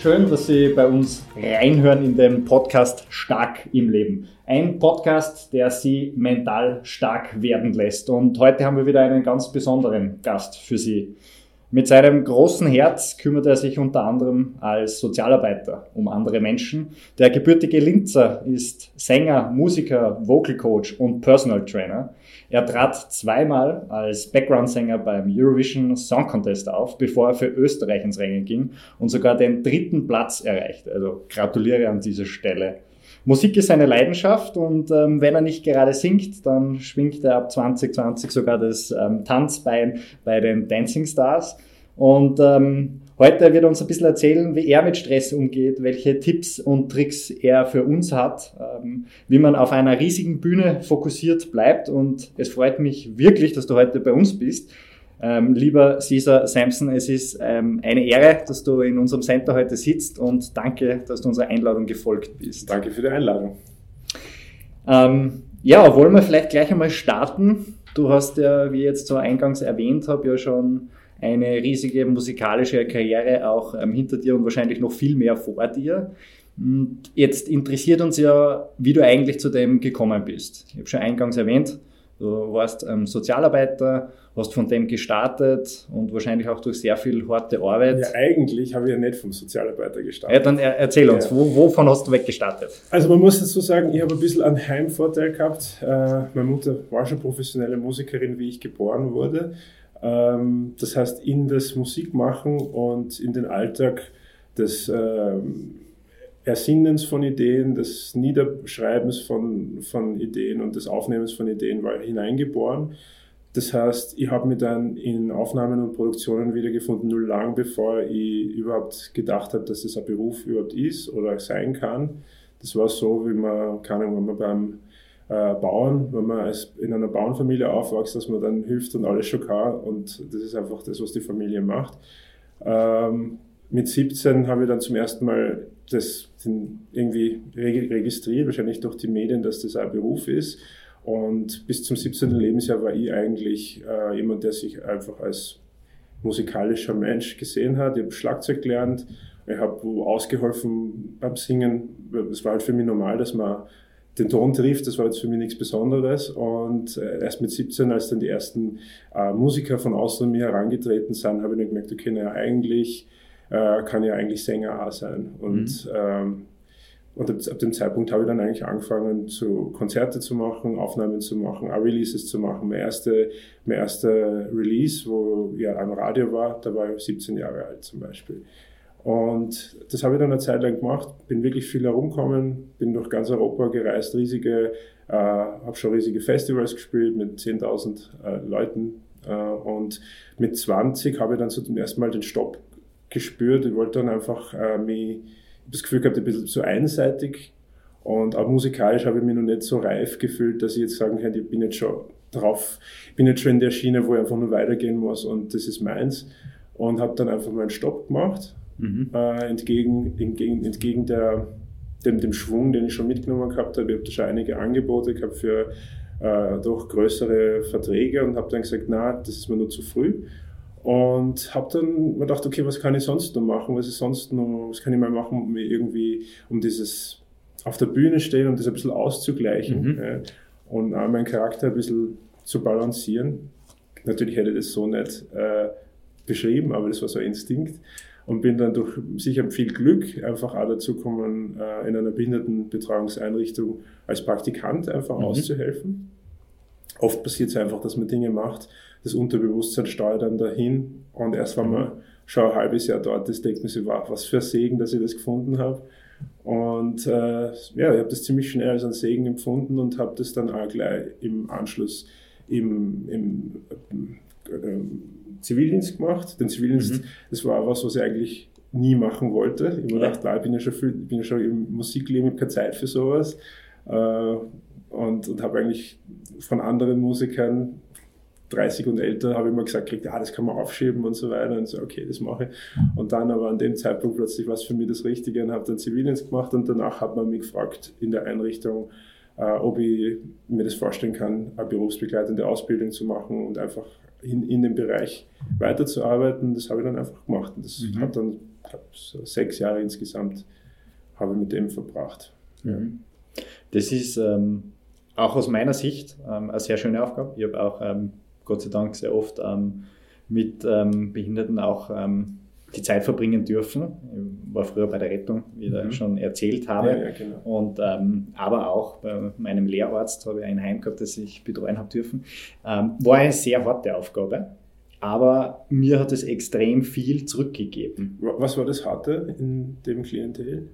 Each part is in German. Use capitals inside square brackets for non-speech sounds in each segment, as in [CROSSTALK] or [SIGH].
Schön, dass Sie bei uns reinhören in den Podcast Stark im Leben. Ein Podcast, der Sie mental stark werden lässt. Und heute haben wir wieder einen ganz besonderen Gast für Sie. Mit seinem großen Herz kümmert er sich unter anderem als Sozialarbeiter um andere Menschen. Der gebürtige Linzer ist Sänger, Musiker, Vocal Coach und Personal Trainer. Er trat zweimal als Background-Sänger beim Eurovision Song Contest auf, bevor er für Österreich ins Rennen ging und sogar den dritten Platz erreichte. Also gratuliere an dieser Stelle. Musik ist seine Leidenschaft und ähm, wenn er nicht gerade singt, dann schwingt er ab 2020 sogar das ähm, Tanzbein bei den Dancing Stars. Und ähm, heute wird er uns ein bisschen erzählen, wie er mit Stress umgeht, welche Tipps und Tricks er für uns hat, ähm, wie man auf einer riesigen Bühne fokussiert bleibt. Und es freut mich wirklich, dass du heute bei uns bist. Ähm, lieber Caesar Sampson, es ist ähm, eine Ehre, dass du in unserem Center heute sitzt und danke, dass du unserer Einladung gefolgt bist. Danke für die Einladung. Ähm, ja, wollen wir vielleicht gleich einmal starten? Du hast ja, wie ich jetzt so eingangs erwähnt habe, ja schon eine riesige musikalische Karriere auch ähm, hinter dir und wahrscheinlich noch viel mehr vor dir. Und jetzt interessiert uns ja, wie du eigentlich zu dem gekommen bist. Ich habe schon eingangs erwähnt, du warst ähm, Sozialarbeiter, hast von dem gestartet und wahrscheinlich auch durch sehr viel harte Arbeit. Ja, eigentlich habe ich ja nicht vom Sozialarbeiter gestartet. Ja, dann erzähl uns, ja. wo, wovon hast du weggestartet? Also man muss dazu sagen, ich habe ein bisschen einen Heimvorteil gehabt. Äh, meine Mutter war schon professionelle Musikerin, wie ich geboren wurde. Ähm, das heißt, in das Musikmachen und in den Alltag des ähm, Ersinnens von Ideen, des Niederschreibens von, von Ideen und des Aufnehmens von Ideen war hineingeboren. Das heißt, ich habe mich dann in Aufnahmen und Produktionen wiedergefunden, nur lang bevor ich überhaupt gedacht habe, dass das ein Beruf überhaupt ist oder sein kann. Das war so, wie man, keine Ahnung, wenn man beim äh, Bauern, wenn man als in einer Bauernfamilie aufwächst, dass man dann hilft und alles schon kann und das ist einfach das, was die Familie macht. Ähm, mit 17 habe ich dann zum ersten Mal das irgendwie registriert, wahrscheinlich durch die Medien, dass das ein Beruf ist. Und bis zum 17. Lebensjahr war ich eigentlich äh, jemand, der sich einfach als musikalischer Mensch gesehen hat. Ich habe Schlagzeug gelernt, ich habe ausgeholfen beim Singen. Es war halt für mich normal, dass man den Ton trifft, das war jetzt für mich nichts Besonderes. Und äh, erst mit 17, als dann die ersten äh, Musiker von außen an mir herangetreten sind, habe ich dann gemerkt, okay, naja, eigentlich äh, kann ja eigentlich Sänger auch sein. Und, mhm. ähm, und ab, ab, dem Zeitpunkt habe ich dann eigentlich angefangen, zu Konzerte zu machen, Aufnahmen zu machen, auch Releases zu machen. Mein erster mein erste Release, wo ja am Radio war, da war ich 17 Jahre alt zum Beispiel. Und das habe ich dann eine Zeit lang gemacht, bin wirklich viel herumgekommen, bin durch ganz Europa gereist, riesige, äh, habe schon riesige Festivals gespielt mit 10.000 äh, Leuten. Äh, und mit 20 habe ich dann so zum ersten Mal den Stopp gespürt. Ich wollte dann einfach äh, mich, ich das Gefühl gehabt, ein bisschen zu einseitig. Und auch musikalisch habe ich mich noch nicht so reif gefühlt, dass ich jetzt sagen kann, ich bin jetzt schon drauf, ich bin jetzt schon in der Schiene, wo ich einfach nur weitergehen muss und das ist meins. Und habe dann einfach mal einen Stopp gemacht mhm. äh, entgegen, entgegen, entgegen der, dem, dem Schwung, den ich schon mitgenommen gehabt habe. Ich habe da schon einige Angebote gehabt für äh, doch größere Verträge und habe dann gesagt, na, das ist mir nur zu früh. Und habe dann mir gedacht, okay, was kann ich sonst noch machen? Was ist sonst noch, was kann ich mal machen, um irgendwie, um dieses auf der Bühne stehen, um das ein bisschen auszugleichen mhm. äh, und auch meinen Charakter ein bisschen zu balancieren. Natürlich hätte ich das so nicht äh, beschrieben, aber das war so ein Instinkt und bin dann durch sicher viel Glück einfach auch dazu gekommen, äh, in einer Behindertenbetreuungseinrichtung als Praktikant einfach mhm. auszuhelfen. Oft passiert es einfach, dass man Dinge macht, das Unterbewusstsein steuert dann dahin und erst wenn man schon ein halbes Jahr dort ist, denkt man sich, wow, was für ein Segen, dass ich das gefunden habe. Und äh, ja, ich habe das ziemlich schnell als einen Segen empfunden und habe das dann auch gleich im Anschluss im, im äh, Zivildienst gemacht. Den Zivildienst, mhm. das war was, was ich eigentlich nie machen wollte. Ich habe ja. gedacht, ich bin ja schon, viel, bin ja schon im Musikleben, ich habe keine Zeit für sowas. Äh, und, und habe eigentlich von anderen Musikern 30 und älter habe ich immer gesagt, ja, das kann man aufschieben und so weiter. Und so, okay, das mache ich. Und dann aber an dem Zeitpunkt plötzlich war es für mich das Richtige und habe dann Zivildienst gemacht und danach hat man mich gefragt in der Einrichtung, äh, ob ich mir das vorstellen kann, eine berufsbegleitende Ausbildung zu machen und einfach in, in dem Bereich weiterzuarbeiten. Das habe ich dann einfach gemacht. Und das mhm. hat dann glaube, so sechs Jahre insgesamt habe ich mit dem verbracht. Mhm. Das ist ähm, auch aus meiner Sicht ähm, eine sehr schöne Aufgabe. Ich habe auch ähm, Gott sei Dank sehr oft ähm, mit ähm, Behinderten auch ähm, die Zeit verbringen dürfen. Ich war früher bei der Rettung, wie ich mhm. schon erzählt habe. Ja, ja, genau. Und ähm, aber auch bei meinem Lehrarzt habe ich ein Heim gehabt, das ich betreuen habe dürfen. Ähm, war eine sehr harte Aufgabe. Aber mir hat es extrem viel zurückgegeben. Was war das Harte in dem Klientel?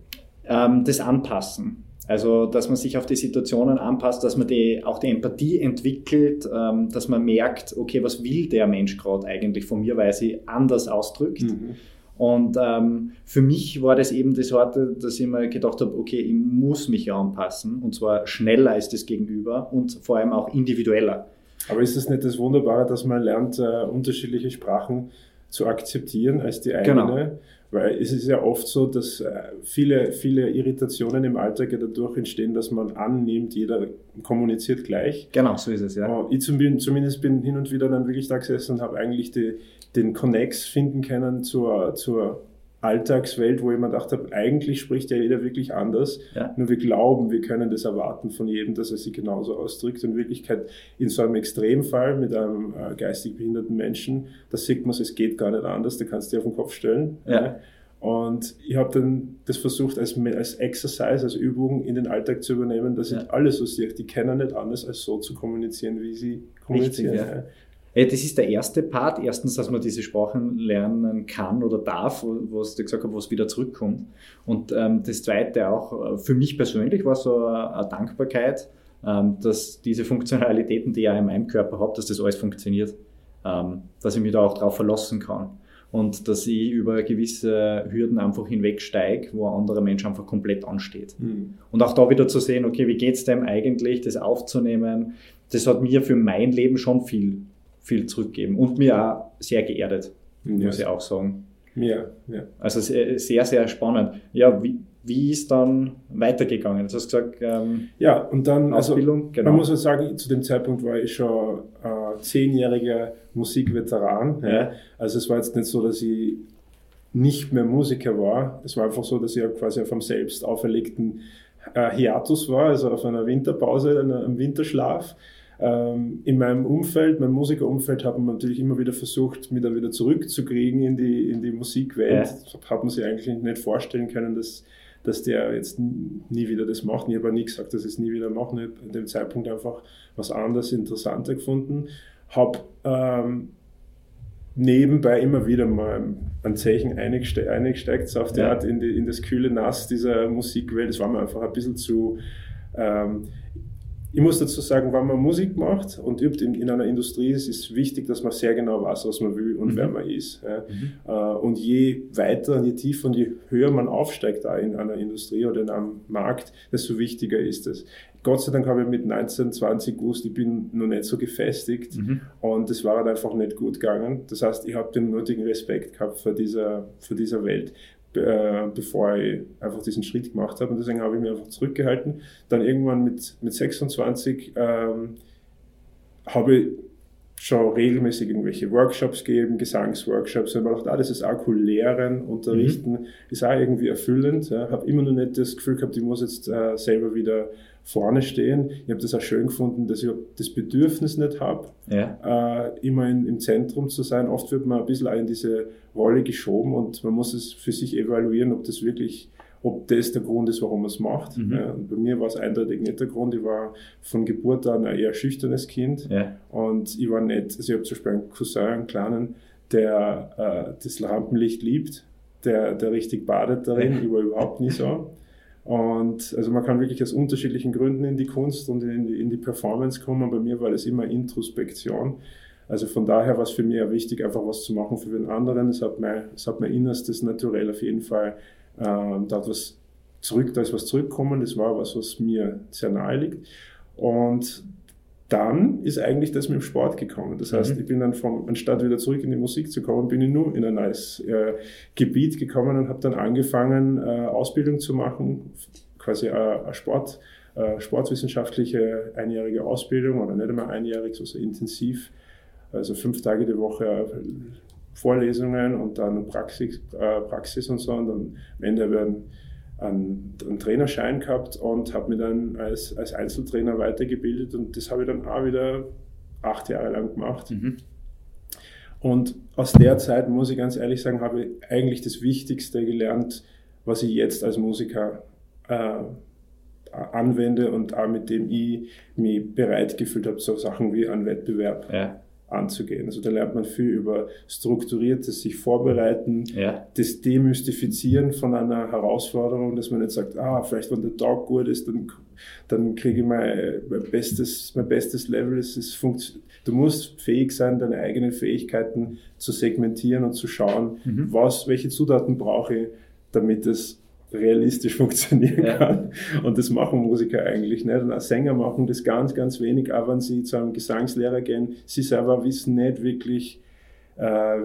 Ähm, das Anpassen. Also, dass man sich auf die Situationen anpasst, dass man die, auch die Empathie entwickelt, ähm, dass man merkt, okay, was will der Mensch gerade eigentlich von mir, weil sie anders ausdrückt. Mhm. Und ähm, für mich war das eben das Sorte, dass ich mir gedacht habe, okay, ich muss mich anpassen und zwar schneller als das Gegenüber und vor allem auch individueller. Aber ist es nicht das Wunderbare, dass man lernt, äh, unterschiedliche Sprachen zu akzeptieren als die eigene? Genau. Weil es ist ja oft so, dass äh, viele, viele Irritationen im Alltag ja dadurch entstehen, dass man annimmt, jeder kommuniziert gleich. Genau, so ist es, ja. Ich zumindest bin hin und wieder dann wirklich da gesessen und habe eigentlich die, den Connex finden können zur, zur Alltagswelt, wo ich mir gedacht habe, eigentlich spricht ja jeder wirklich anders. Ja. Nur wir glauben, wir können das erwarten von jedem, dass er sich genauso ausdrückt. In Wirklichkeit, in so einem Extremfall mit einem äh, geistig behinderten Menschen, da sieht man es, geht gar nicht anders, da kannst du dir auf den Kopf stellen. Ja. Und ich habe dann das versucht als, als Exercise, als Übung in den Alltag zu übernehmen, dass ja. ich alle so sehe, die kennen nicht anders, als so zu kommunizieren, wie sie kommunizieren. Richtig, ja. Das ist der erste Part. Erstens, dass man diese Sprachen lernen kann oder darf, was du gesagt hast, wo es wieder zurückkommt. Und ähm, das zweite auch, äh, für mich persönlich war so eine, Dankbarkeit, ähm, dass diese Funktionalitäten, die ich ja in meinem Körper habe, dass das alles funktioniert. Ähm, dass ich mich da auch drauf verlassen kann. Und dass ich über gewisse Hürden einfach hinwegsteige, wo ein anderer Mensch einfach komplett ansteht. Mhm. Und auch da wieder zu sehen, okay, wie geht's dem eigentlich, das aufzunehmen, das hat mir für mein Leben schon viel viel zurückgeben und mir auch sehr geerdet, ja. muss ich auch sagen. Ja, ja. Also sehr, sehr spannend. Ja, wie, wie ist dann weitergegangen? Du hast gesagt, ähm, ja, und dann, also Ausbildung, also, genau. man muss ja sagen, zu dem Zeitpunkt war ich schon äh, zehnjähriger Musikveteran. Ja. ja. Also es war jetzt nicht so, dass ich nicht mehr Musiker war. Es war einfach so, dass ich quasi auf einem selbst auferlegten äh, Hiatus war, also auf einer Winterpause, einem Winterschlaf. Ähm, in meinem Umfeld, meinem Musikerumfeld, hat man natürlich immer wieder versucht, mich da wieder zurückzukriegen in die, in die Musikwelt. Ja. Hat man sich eigentlich nicht vorstellen können, dass, dass der jetzt nie wieder das macht. Ich habe nie gesagt, dass ich es nie wieder mache. Ich habe an dem Zeitpunkt einfach was anderes, interessanter gefunden. Habe ähm, nebenbei immer wieder mal ein Zeichen eingesteigt so auf die ja. Art in, die, in das kühle Nass dieser Musikwelt. Das war mir einfach ein bisschen zu... Ähm, ich muss dazu sagen, wenn man Musik macht und übt in, in einer Industrie, ist es wichtig, dass man sehr genau weiß, was man will und mhm. wer man ist. Ja. Mhm. Äh, und je weiter, je tiefer und je höher man aufsteigt da in einer Industrie oder in einem Markt, desto wichtiger ist es. Gott sei Dank habe ich mit 19, 20 gewusst, ich bin noch nicht so gefestigt mhm. und es war halt einfach nicht gut gegangen. Das heißt, ich habe den nötigen Respekt gehabt vor dieser, vor dieser Welt äh, bevor ich einfach diesen Schritt gemacht habe. Und deswegen habe ich mich einfach zurückgehalten. Dann irgendwann mit, mit 26 ähm, habe ich schon regelmäßig irgendwelche Workshops gegeben, Gesangsworkshops. Und ich habe gedacht, ah, das ist auch cool, lehren, unterrichten, mhm. ist auch irgendwie erfüllend. Ja. Habe immer noch nicht das Gefühl gehabt, ich muss jetzt äh, selber wieder vorne stehen. Ich habe das auch schön gefunden, dass ich das Bedürfnis nicht habe, ja. äh, immer in, im Zentrum zu sein. Oft wird man ein bisschen auch in diese Rolle geschoben und man muss es für sich evaluieren, ob das wirklich ob das der Grund ist, warum man es macht. Mhm. Ja, bei mir war es eindeutig nicht der Grund. Ich war von Geburt an ein eher schüchternes Kind ja. und ich war nicht, also ich habe zum Beispiel einen Cousin, einen kleinen, der äh, das Lampenlicht liebt, der, der richtig badet darin. Ich war überhaupt nicht so. Und also man kann wirklich aus unterschiedlichen Gründen in die Kunst und in die, in die Performance kommen. Bei mir war das immer Introspektion. Also von daher war es für mich ja wichtig, einfach was zu machen für den anderen. Es hat mein, es hat mein Innerstes naturell auf jeden Fall, äh, da hat was zurück, da ist was zurückgekommen. Das war was, was mir sehr nahe liegt. Und dann ist eigentlich das mit dem Sport gekommen. Das heißt, mhm. ich bin dann vom, anstatt wieder zurück in die Musik zu kommen, bin ich nur in ein neues äh, Gebiet gekommen und habe dann angefangen, äh, Ausbildung zu machen, quasi äh, eine Sport, äh, sportwissenschaftliche einjährige Ausbildung oder nicht einmal einjährig, so, so intensiv, also fünf Tage die Woche Vorlesungen und dann Praxis, äh, Praxis und so. Und dann am Ende habe ich einen, einen, einen Trainerschein gehabt und habe mich dann als, als Einzeltrainer weitergebildet. Und das habe ich dann auch wieder acht Jahre lang gemacht. Mhm. Und aus der Zeit, muss ich ganz ehrlich sagen, habe ich eigentlich das Wichtigste gelernt, was ich jetzt als Musiker äh, anwende und auch mit dem ich mich bereit gefühlt habe, so Sachen wie einen Wettbewerb ja. Anzugehen. Also da lernt man viel über strukturiertes sich vorbereiten, ja. das Demystifizieren von einer Herausforderung, dass man nicht sagt, ah, vielleicht wenn der Tag gut ist, dann, dann kriege ich mein, mein, bestes, mein bestes Level. Es ist du musst fähig sein, deine eigenen Fähigkeiten zu segmentieren und zu schauen, mhm. was, welche Zutaten brauche ich, damit es realistisch [LAUGHS] funktionieren ja. kann. Und das machen Musiker eigentlich nicht. Und auch Sänger machen das ganz, ganz wenig, auch wenn sie zu einem Gesangslehrer gehen. Sie selber wissen nicht wirklich, äh,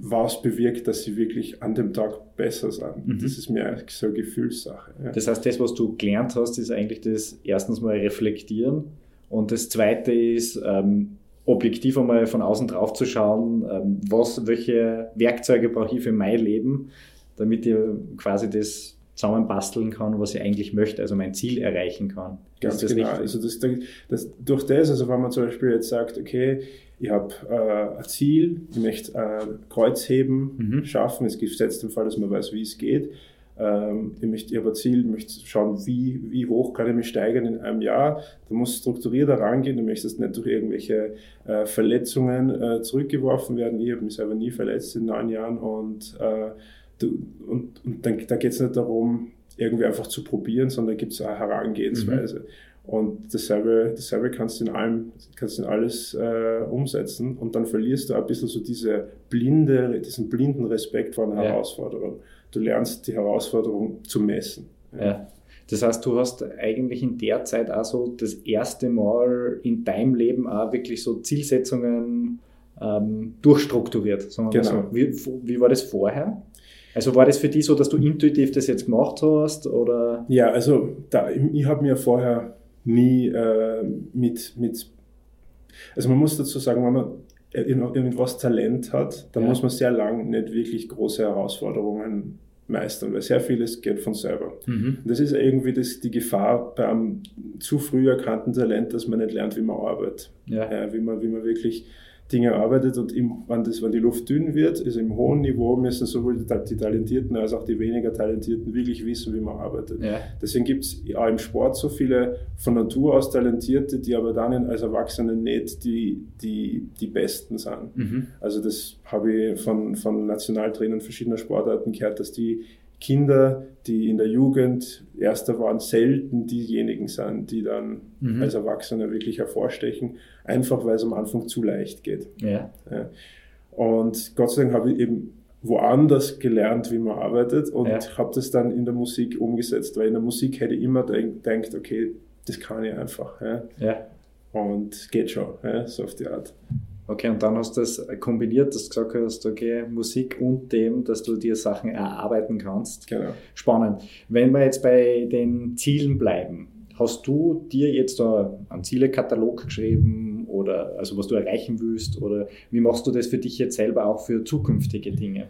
was bewirkt, dass sie wirklich an dem Tag besser sind. Mhm. Das ist mir so eine Gefühlssache. Ja. Das heißt, das, was du gelernt hast, ist eigentlich das erstens mal reflektieren und das zweite ist, ähm, objektiv einmal von außen drauf zu schauen, ähm, was, welche Werkzeuge brauche ich für mein Leben, damit ich quasi das zusammenbasteln kann, was ich eigentlich möchte, also mein Ziel erreichen kann. Ganz das genau. Also das, das, durch das, also wenn man zum Beispiel jetzt sagt, okay, ich habe äh, ein Ziel, ich möchte äh, Kreuzheben mhm. schaffen, es gibt jetzt den Fall, dass man weiß, wie es geht. Ähm, ich möchte, ich habe ein Ziel, ich möchte schauen, wie, wie hoch kann ich mich steigern in einem Jahr. Du musst strukturiert herangehen, du möchtest nicht durch irgendwelche äh, Verletzungen äh, zurückgeworfen werden. Ich habe mich selber nie verletzt in neun Jahren und äh, du, und, und dann, da geht es nicht darum, irgendwie einfach zu probieren, sondern da gibt es eine Herangehensweise. Mhm. Und dasselbe, dasselbe kannst du in allem, kannst in alles äh, umsetzen und dann verlierst du ein bisschen so diese blinde, diesen blinden Respekt vor einer ja. Herausforderung. Du lernst die Herausforderung zu messen. Ja. ja. Das heißt, du hast eigentlich in der Zeit auch so das erste Mal in deinem Leben auch wirklich so Zielsetzungen ähm, durchstrukturiert. Sagen wir genau. so. Wie, wie war das vorher? Also war das für dich so, dass du intuitiv das jetzt gemacht hast? Oder? Ja, also da, ich habe mir vorher nie äh, mit, mit, also man muss dazu sagen, wenn man irgendwas Talent hat, dann ja. muss man sehr lang nicht wirklich große Herausforderungen meistern, weil sehr vieles geht von selber. Mhm. Das ist irgendwie das, die Gefahr beim zu früh erkannten Talent, dass man nicht lernt, wie man arbeitet. Ja. Ja, wie, man, wie man wirklich Dinge arbeitet und im, wenn, das, wenn die Luft dünn wird, also im hohen Niveau müssen sowohl die, die Talentierten als auch die weniger Talentierten wirklich wissen, wie man arbeitet. Ja. Deswegen gibt es auch im Sport so viele von Natur aus Talentierte, die aber dann als Erwachsene nicht die, die, die Besten sind. Mhm. Also das habe ich von, von Nationaltrainern verschiedener Sportarten gehört, dass die Kinder, die in der Jugend Erster waren, selten diejenigen sind, die dann mhm. als Erwachsene wirklich hervorstechen, einfach weil es am Anfang zu leicht geht. Ja. ja. Und Gott sei Dank habe ich eben woanders gelernt, wie man arbeitet und ja. habe das dann in der Musik umgesetzt, weil in der Musik hätte ich immer gedacht, okay, das kann ich einfach. Ja. Und geht schon, so auf die Art. Okay, und dann hast du das kombiniert, dass du gesagt hast, okay, Musik und dem, dass du dir Sachen erarbeiten kannst. Genau. Spannend. Wenn wir jetzt bei den Zielen bleiben, hast du dir jetzt da einen Zielekatalog geschrieben oder also was du erreichen willst oder wie machst du das für dich jetzt selber auch für zukünftige Dinge?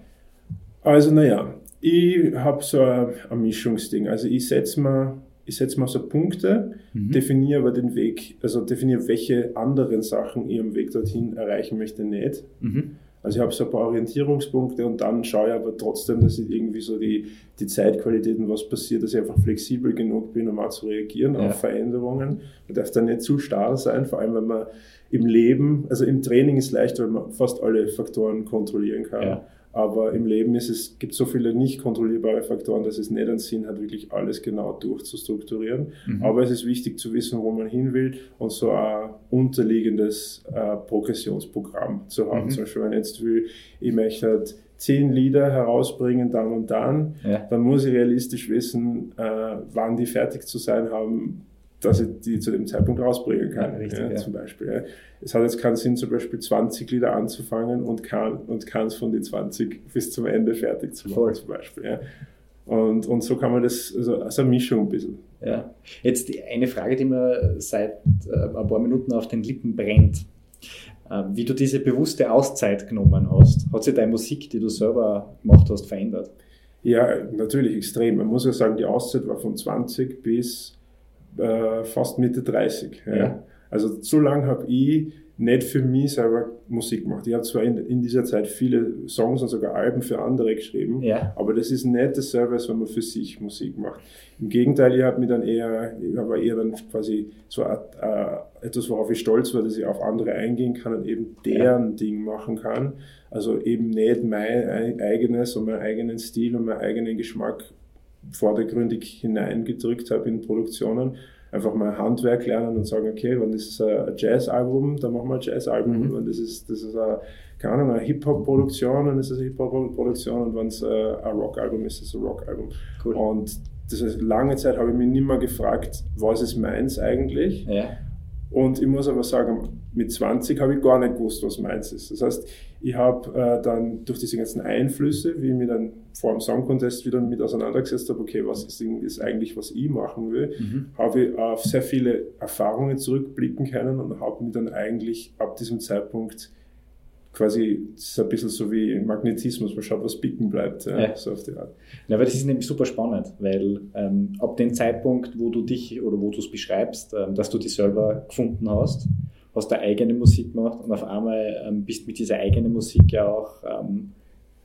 Also naja, ich habe so ein, ein Mischungsding. Also ich setze mir ich setze mal so Punkte, mhm. definiere aber den Weg, also definiere, welche anderen Sachen ich am Weg dorthin erreichen möchte, nicht. Mhm. Also ich habe so ein paar Orientierungspunkte und dann schaue ich aber trotzdem, dass ich irgendwie so die, die Zeitqualitäten, was passiert, dass ich einfach flexibel genug bin, um auch zu reagieren ja. auf Veränderungen. Man darf dann nicht zu starr sein, vor allem wenn man im Leben, also im Training ist leicht, weil man fast alle Faktoren kontrollieren kann. Ja. Aber im Leben ist es, gibt so viele nicht kontrollierbare Faktoren, dass es nicht einen Sinn hat, wirklich alles genau durchzustrukturieren. Mhm. Aber es ist wichtig zu wissen, wo man hin will und so ein unterliegendes äh, Progressionsprogramm zu haben. Mhm. Zum Beispiel, wenn ich jetzt will, ich möchte halt zehn Lieder herausbringen, dann und dann, ja. dann muss ich realistisch wissen, äh, wann die fertig zu sein haben, dass ich die zu dem Zeitpunkt rausbringen kann. Ja, richtig, ja, Zum Beispiel. Ja. Es hat jetzt keinen Sinn, zum Beispiel 20 Lieder anzufangen und, kann, und keins von den 20 bis zum Ende fertig zu machen, Voll. zum Beispiel. Ja. Und, und so kann man das, also, also eine Mischung ein bisschen. Ja. Jetzt eine Frage, die mir seit äh, ein paar Minuten auf den Lippen brennt. äh, wie du diese bewusste Auszeit genommen hast. Hat sich deine Musik, die du selber gemacht hast, verändert? Ja, natürlich extrem. Man muss ja sagen, die Auszeit war von 20 bis äh, fast Mitte 30. Ja. Ja. Also so lange habe ich nicht für mich selber Musik gemacht. Ich habe zwar in, in, dieser Zeit viele Songs und sogar Alben für andere geschrieben, ja. aber das ist nicht dasselbe, als wenn man für sich Musik macht. Im Gegenteil, ich habe mich dann eher, ich habe eher dann quasi so äh, etwas, worauf ich stolz war, dass ich auf andere eingehen kann und eben deren ja. Ding machen kann. Also eben nicht mein eigenes und meinen eigenen Stil und meinen eigenen Geschmack vordergründig hineingedrückt habe in Produktionen, einfach mal Handwerk lernen und sagen, okay, wenn das ist ein Jazz-Album, dann machen wir ein Jazz-Album. Mhm. Wenn das ist, das ist eine, keine Ahnung, eine Hip-Hop-Produktion, dann ist es eine Hip-Hop-Produktion und wenn es ein Rock-Album ist, ist es ein Rock-Album. Cool. Und das heißt, lange Zeit habe ich mich nicht mehr gefragt, was ist meins eigentlich? Ja. Und ich muss aber sagen, mit 20 habe ich gar nicht gewusst, was meins ist. Das heißt, ich habe äh, dann durch diese ganzen Einflüsse, wie ich mich dann vor dem Song Contest wieder mit auseinandergesetzt habe, okay, was ist, ist eigentlich, was ich machen will, mhm. habe ich auf sehr viele Erfahrungen zurückblicken können und habe mich dann eigentlich ab diesem Zeitpunkt quasi, das ist ein bisschen so wie Magnetismus, man schaut, was bicken bleibt, ja, ja. so auf die Art. Ja, aber das ist nämlich super spannend, weil ähm, ab dem Zeitpunkt, wo du dich oder wo du es beschreibst, ähm, dass du dich selber gefunden hast, hast du eigene Musik gemacht und auf einmal ähm, bist mit dieser eigenen Musik ja auch ähm,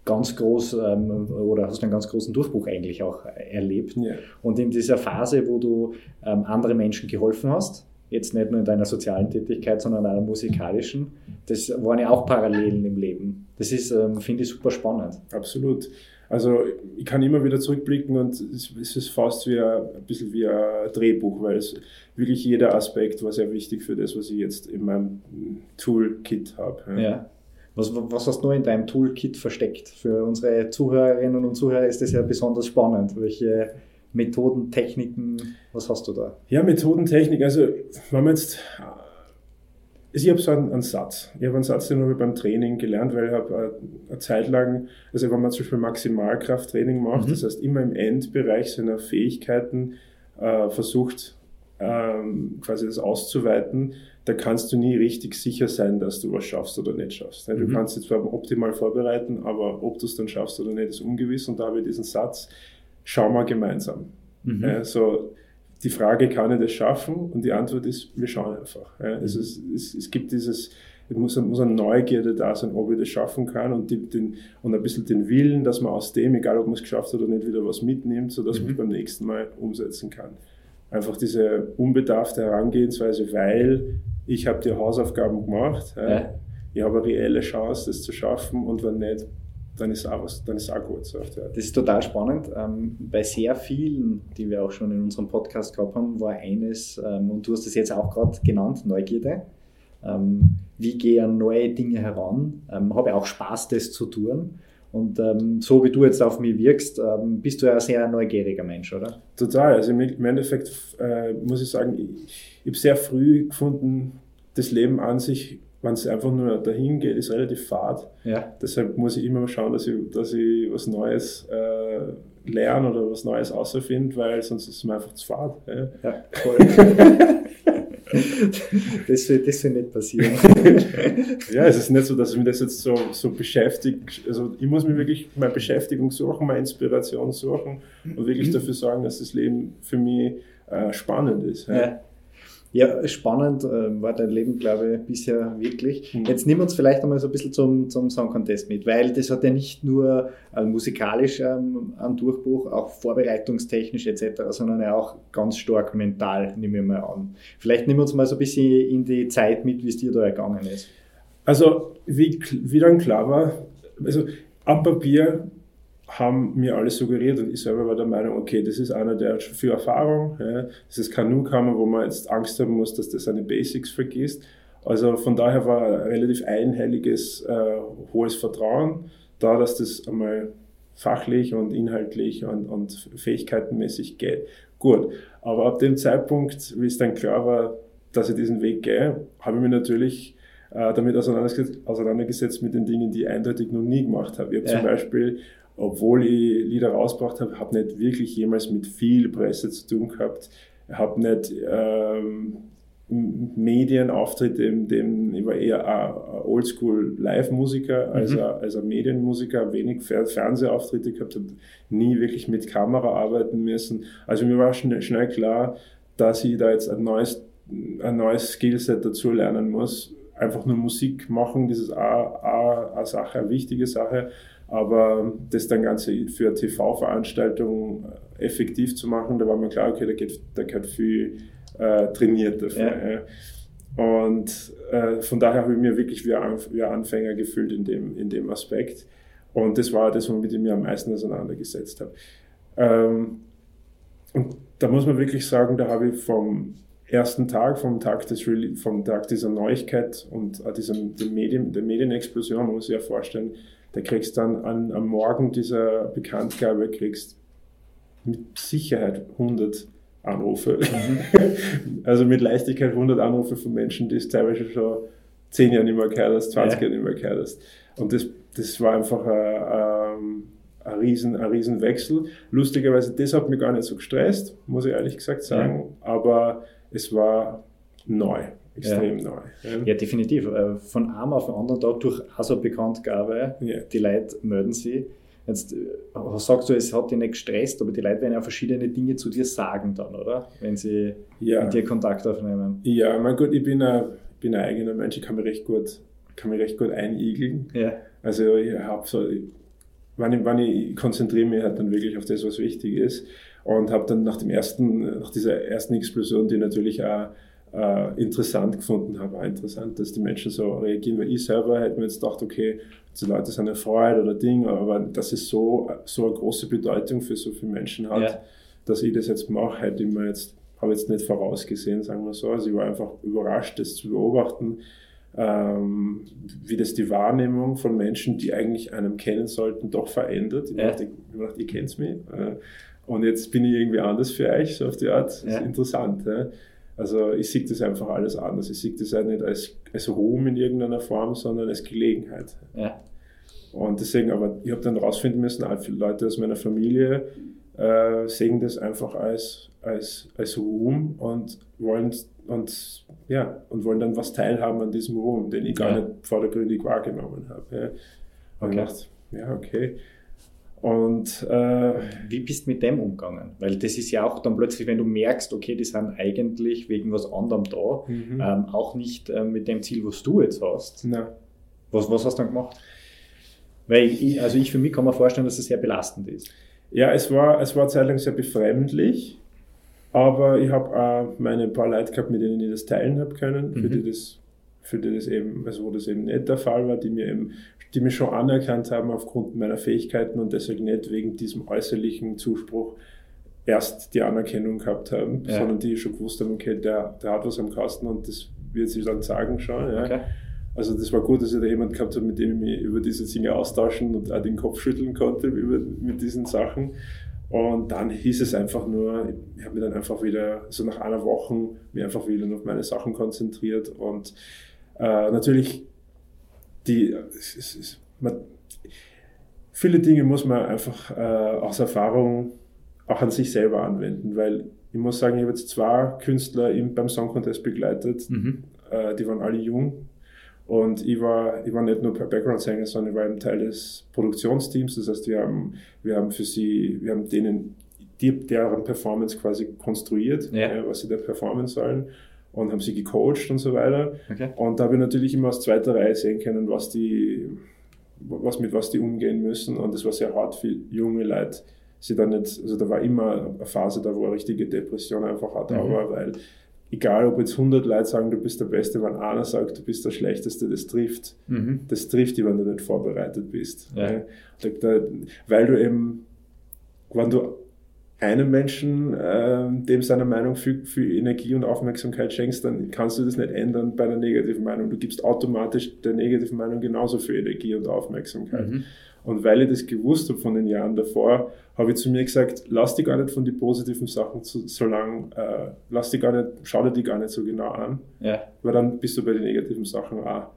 ganz groß ähm, oder hast einen ganz großen Durchbruch eigentlich auch erlebt. Ja. Und in dieser Phase, wo du ähm, andere Menschen geholfen hast, jetzt nicht nur in deiner sozialen Tätigkeit, sondern in einer musikalischen. Das waren ja auch Parallelen im Leben. Das ist, ähm, finde ich, super spannend. Absolut. Also ich kann immer wieder zurückblicken und es ist fast wie ein, ein bisschen wie ein Drehbuch, weil es wirklich jeder Aspekt war sehr wichtig für das, was ich jetzt in meinem Toolkit habe. Ja. ja. Was, was hast du in deinem Toolkit versteckt? Für unsere Zuhörerinnen und Zuhörer ist das ja besonders spannend. Welche Methoden, Techniken, was hast du da? Ja, Methoden, Technik, also wenn man jetzt, also ich habe so einen, einen, Satz. Ich habe einen Satz, den habe ich beim Training gelernt, weil ich habe äh, eine Zeit lang, also wenn man zum Beispiel Maximalkrafttraining macht, mhm. das heißt immer im Endbereich seiner Fähigkeiten äh, versucht, ähm, quasi das auszuweiten, da kannst du nie richtig sicher sein, dass du was schaffst oder nicht schaffst. Du mhm. kannst dich zwar optimal vorbereiten, aber ob du es dann schaffst oder nicht, ist ungewiss. Und da habe ich diesen Satz, schau mal gemeinsam. Mhm. Also die Frage, kann ich das schaffen? Und die Antwort ist, wir schauen einfach. Ja, mhm. es, ist, es, es, gibt dieses, es muss, muss eine Neugierde da sein, ob ich das schaffen kann und, die, den, und ein bisschen den Willen, dass man aus dem, egal ob man es geschafft hat oder nicht, wieder was mitnimmt, sodass mhm. man es beim nächsten Mal umsetzen kann. Einfach diese unbedarfte Herangehensweise, weil ich habe die Hausaufgaben gemacht, ja. ich habe eine reelle Chance, das zu schaffen und wenn nicht, dann ist auch was, dann ist auch gut. So das ist total spannend. Ähm, bei sehr vielen, die wir auch schon in unserem Podcast gehabt haben, war eines, ähm, und du hast es jetzt auch gerade genannt, Neugierde. Ähm, wie gehe ich an neue Dinge heran? Habe auch Spaß, das zu tun. Und ähm, so wie du jetzt auf mich wirkst, ähm, bist du ja ein sehr neugieriger Mensch, oder? Total. Also im, Endeffekt äh, muss ich sagen, ich, ich habe sehr früh gefunden, das Leben an sich wenn es einfach nur dahin geht, ist relativ fad. Ja. Deshalb muss ich immer schauen, dass ich, dass ich was Neues äh, lerne oder was Neues außerfinde, weil sonst ist es mir einfach zu fad. Ja, ja voll. [LAUGHS] das wird, das wird nicht passieren. [LAUGHS] ja, es ist nicht so, dass mich das jetzt so, so beschäftigt. Also ich muss mir wirklich meine Beschäftigung suchen, meine Inspiration suchen und wirklich mhm. dafür sorgen, dass das Leben für mich äh, spannend ist. Ja. Ja, spannend äh, war dein Leben, glaube ich, bisher wirklich. Mhm. Jetzt nimm uns vielleicht einmal so ein bisschen zum, zum Song Contest mit, weil das hat ja nicht nur äh, musikalisch ähm, einen Durchbruch, auch vorbereitungstechnisch etc., sondern ja auch ganz stark mental, nehme ich mal an. Vielleicht nimm uns mal so ein bisschen in die Zeit mit, wie es dir da ergangen ist. Also, wie, wie dann klar war, also am Papier haben mir alle suggeriert und ich selber war der Meinung, okay, das ist einer, der hat schon viel Erfahrung. Ja. Das ist kein Newcomer, wo man jetzt Angst haben muss, dass der seine Basics vergisst. Also von daher war ein relativ einhelliges, äh, hohes Vertrauen da, dass das einmal fachlich und inhaltlich und, und fähigkeitenmäßig geht. Gut, aber ab dem Zeitpunkt, wie es dann klar war, dass ich diesen Weg gehe, habe ich mich natürlich äh, damit auseinandergesetzt, auseinandergesetzt mit den Dingen, die ich eindeutig noch nie gemacht habe. Ich habe ja. zum Beispiel obwohl ich Lieder rausgebracht habe, habe nicht wirklich jemals mit viel Presse zu tun gehabt. Habe nicht ähm, Medienauftritte, dem, dem, ich war eher ein Oldschool Live-Musiker als, mhm. als ein Medienmusiker, wenig Fernsehauftritte gehabt, habe nie wirklich mit Kamera arbeiten müssen. Also mir war schnell, schnell klar, dass ich da jetzt ein neues, ein neues Skillset dazu lernen muss. Einfach nur Musik machen, das ist auch eine Sache, eine wichtige Sache, aber das dann Ganze für eine TV-Veranstaltung effektiv zu machen, da war mir klar, okay, da geht, da geht viel äh, trainiert dafür. Ja. Ja. Und äh, von daher habe ich mir wirklich wie ein, wie ein Anfänger gefühlt in dem, in dem Aspekt. Und das war das, womit ich mich am meisten auseinandergesetzt habe. Ähm, und da muss man wirklich sagen, da habe ich vom ersten Tag, vom Tag, des, vom Tag dieser Neuigkeit und diesem, der, Medien, der Medienexplosion, muss sich ja vorstellen, da kriegst dann an, am Morgen dieser Bekanntgabe, kriegst mit Sicherheit 100 Anrufe. Mhm. [LAUGHS] also mit Leichtigkeit 100 Anrufe von Menschen, die es teilweise schon 10 Jahre nicht mehr gehört hast, 20 ja. Jahre nicht mehr gehört hast. Und das, das war einfach ein, ähm, ein, riesen, ein riesen Wechsel. Lustigerweise, das hat mich gar nicht so gestresst, muss ich ehrlich gesagt sagen, ja. aber es war neu. Extrem ja. neu. Ja. ja. definitiv. Äh, von einem auf den anderen Tag durch also Bekanntgabe, ja. die Leute melden sich Jetzt äh, sagst du, es hat dich nicht gestresst, aber die Leute werden ja verschiedene Dinge zu dir sagen dann, oder? Wenn sie ja. mit dir Kontakt aufnehmen. Ja, mein Gott, ich bin ein, bin ein eigener Mensch, ich kann mich recht gut, kann mich recht gut einigeln. Ja. Also ich habe so, wenn ich, wenn ich konzentriere mich halt dann wirklich auf das, was wichtig ist. Und habe dann nach dem ersten, nach dieser ersten Explosion, die natürlich auch äh, interessant gefunden habe. Auch interessant, dass die Menschen so reagieren, weil ich selber hätte mir jetzt gedacht, okay, die Leute sind erfreut oder Ding, aber dass es so, so eine große Bedeutung für so viele Menschen hat, ja. dass ich das jetzt mache, hätte ich mir jetzt, habe jetzt nicht vorausgesehen, sagen wir so. Also ich war einfach überrascht, das zu beobachten, ähm, wie das die Wahrnehmung von Menschen, die eigentlich einem kennen sollten, doch verändert. Ich ja. dachte, ich, dachte, ihr kennt mich. Äh, und jetzt bin ich irgendwie anders für euch, so auf die Art. Das ja. ist interessant. Ja. Also ich sehe das einfach alles anders. Ich sehe das halt nicht als, als Ruhm in irgendeiner Form, sondern als Gelegenheit. Ja. Und deswegen, aber ich habe dann rausfinden müssen, auch viele Leute aus meiner Familie äh, sehen das einfach als, als, als Ruhm und wollen und ja und wollen dann was teilhaben an diesem Ruhm, den ich gar nicht vordergründig wahrgenommen habe. Ja. Und okay. Gedacht, ja, okay. Und äh, wie bist du mit dem umgegangen? Weil das ist ja auch dann plötzlich, wenn du merkst, okay, die sind eigentlich wegen was anderem da, mhm. ähm, auch nicht äh, mit dem Ziel, was du jetzt hast. Was, was hast du dann gemacht? Weil ich, also ich für mich kann mir vorstellen, dass es sehr belastend ist. Ja, es war, es war zeitlang sehr befremdlich, aber ich habe auch meine paar Leute gehabt, mit denen ich das teilen habe können, mhm. für die das für die das eben, also wo das eben nicht der Fall war, die mir eben die mich schon anerkannt haben aufgrund meiner Fähigkeiten und deswegen nicht wegen diesem äußerlichen Zuspruch erst die Anerkennung gehabt haben, ja. sondern die schon gewusst haben, okay, der, der hat was am Kasten und das wird sich dann sagen schon. Ja. Okay. Also das war gut, dass ich da jemand gehabt habe, mit dem ich mich über diese Dinge austauschen und auch den Kopf schütteln konnte über, mit diesen Sachen. Und dann hieß es einfach nur, ich habe mich dann einfach wieder, so nach einer Woche, mich einfach wieder auf meine Sachen konzentriert und äh, natürlich die, es, es, man, viele Dinge muss man einfach äh, aus Erfahrung auch an sich selber anwenden, weil ich muss sagen, ich habe jetzt zwei Künstler im, beim Song Contest begleitet, mhm. äh, die waren alle jung und ich war, ich war nicht nur Background-Sänger, sondern ich war eben Teil des Produktionsteams, das heißt, wir haben, wir haben für sie, wir haben denen die, deren Performance quasi konstruiert, ja. äh, was sie da performen sollen und haben sie gecoacht und so weiter. Okay. Und da habe ich natürlich immer aus zweiter Reihe sehen können, was die, was, mit was die umgehen müssen. Und das war sehr hart für junge Leute. Sie dann nicht, also da war immer eine Phase da, wo eine richtige Depression einfach hat, mhm. aber weil egal ob jetzt 100 Leute sagen, du bist der Beste, wenn einer sagt, du bist der Schlechteste, das trifft. Mhm. Das trifft dich, wenn du nicht vorbereitet bist. Ja. Weil du eben, wenn du einem Menschen, äh, dem seiner Meinung viel, viel Energie und Aufmerksamkeit schenkst, dann kannst du das nicht ändern bei einer negativen Meinung. Du gibst automatisch der negativen Meinung genauso viel Energie und Aufmerksamkeit. Mhm. Und weil ich das gewusst habe von den Jahren davor, habe ich zu mir gesagt, lass dich gar nicht von den positiven Sachen zu, so lang, äh, lass dich gar nicht, schau dir die gar nicht so genau an, ja. weil dann bist du bei den negativen Sachen auch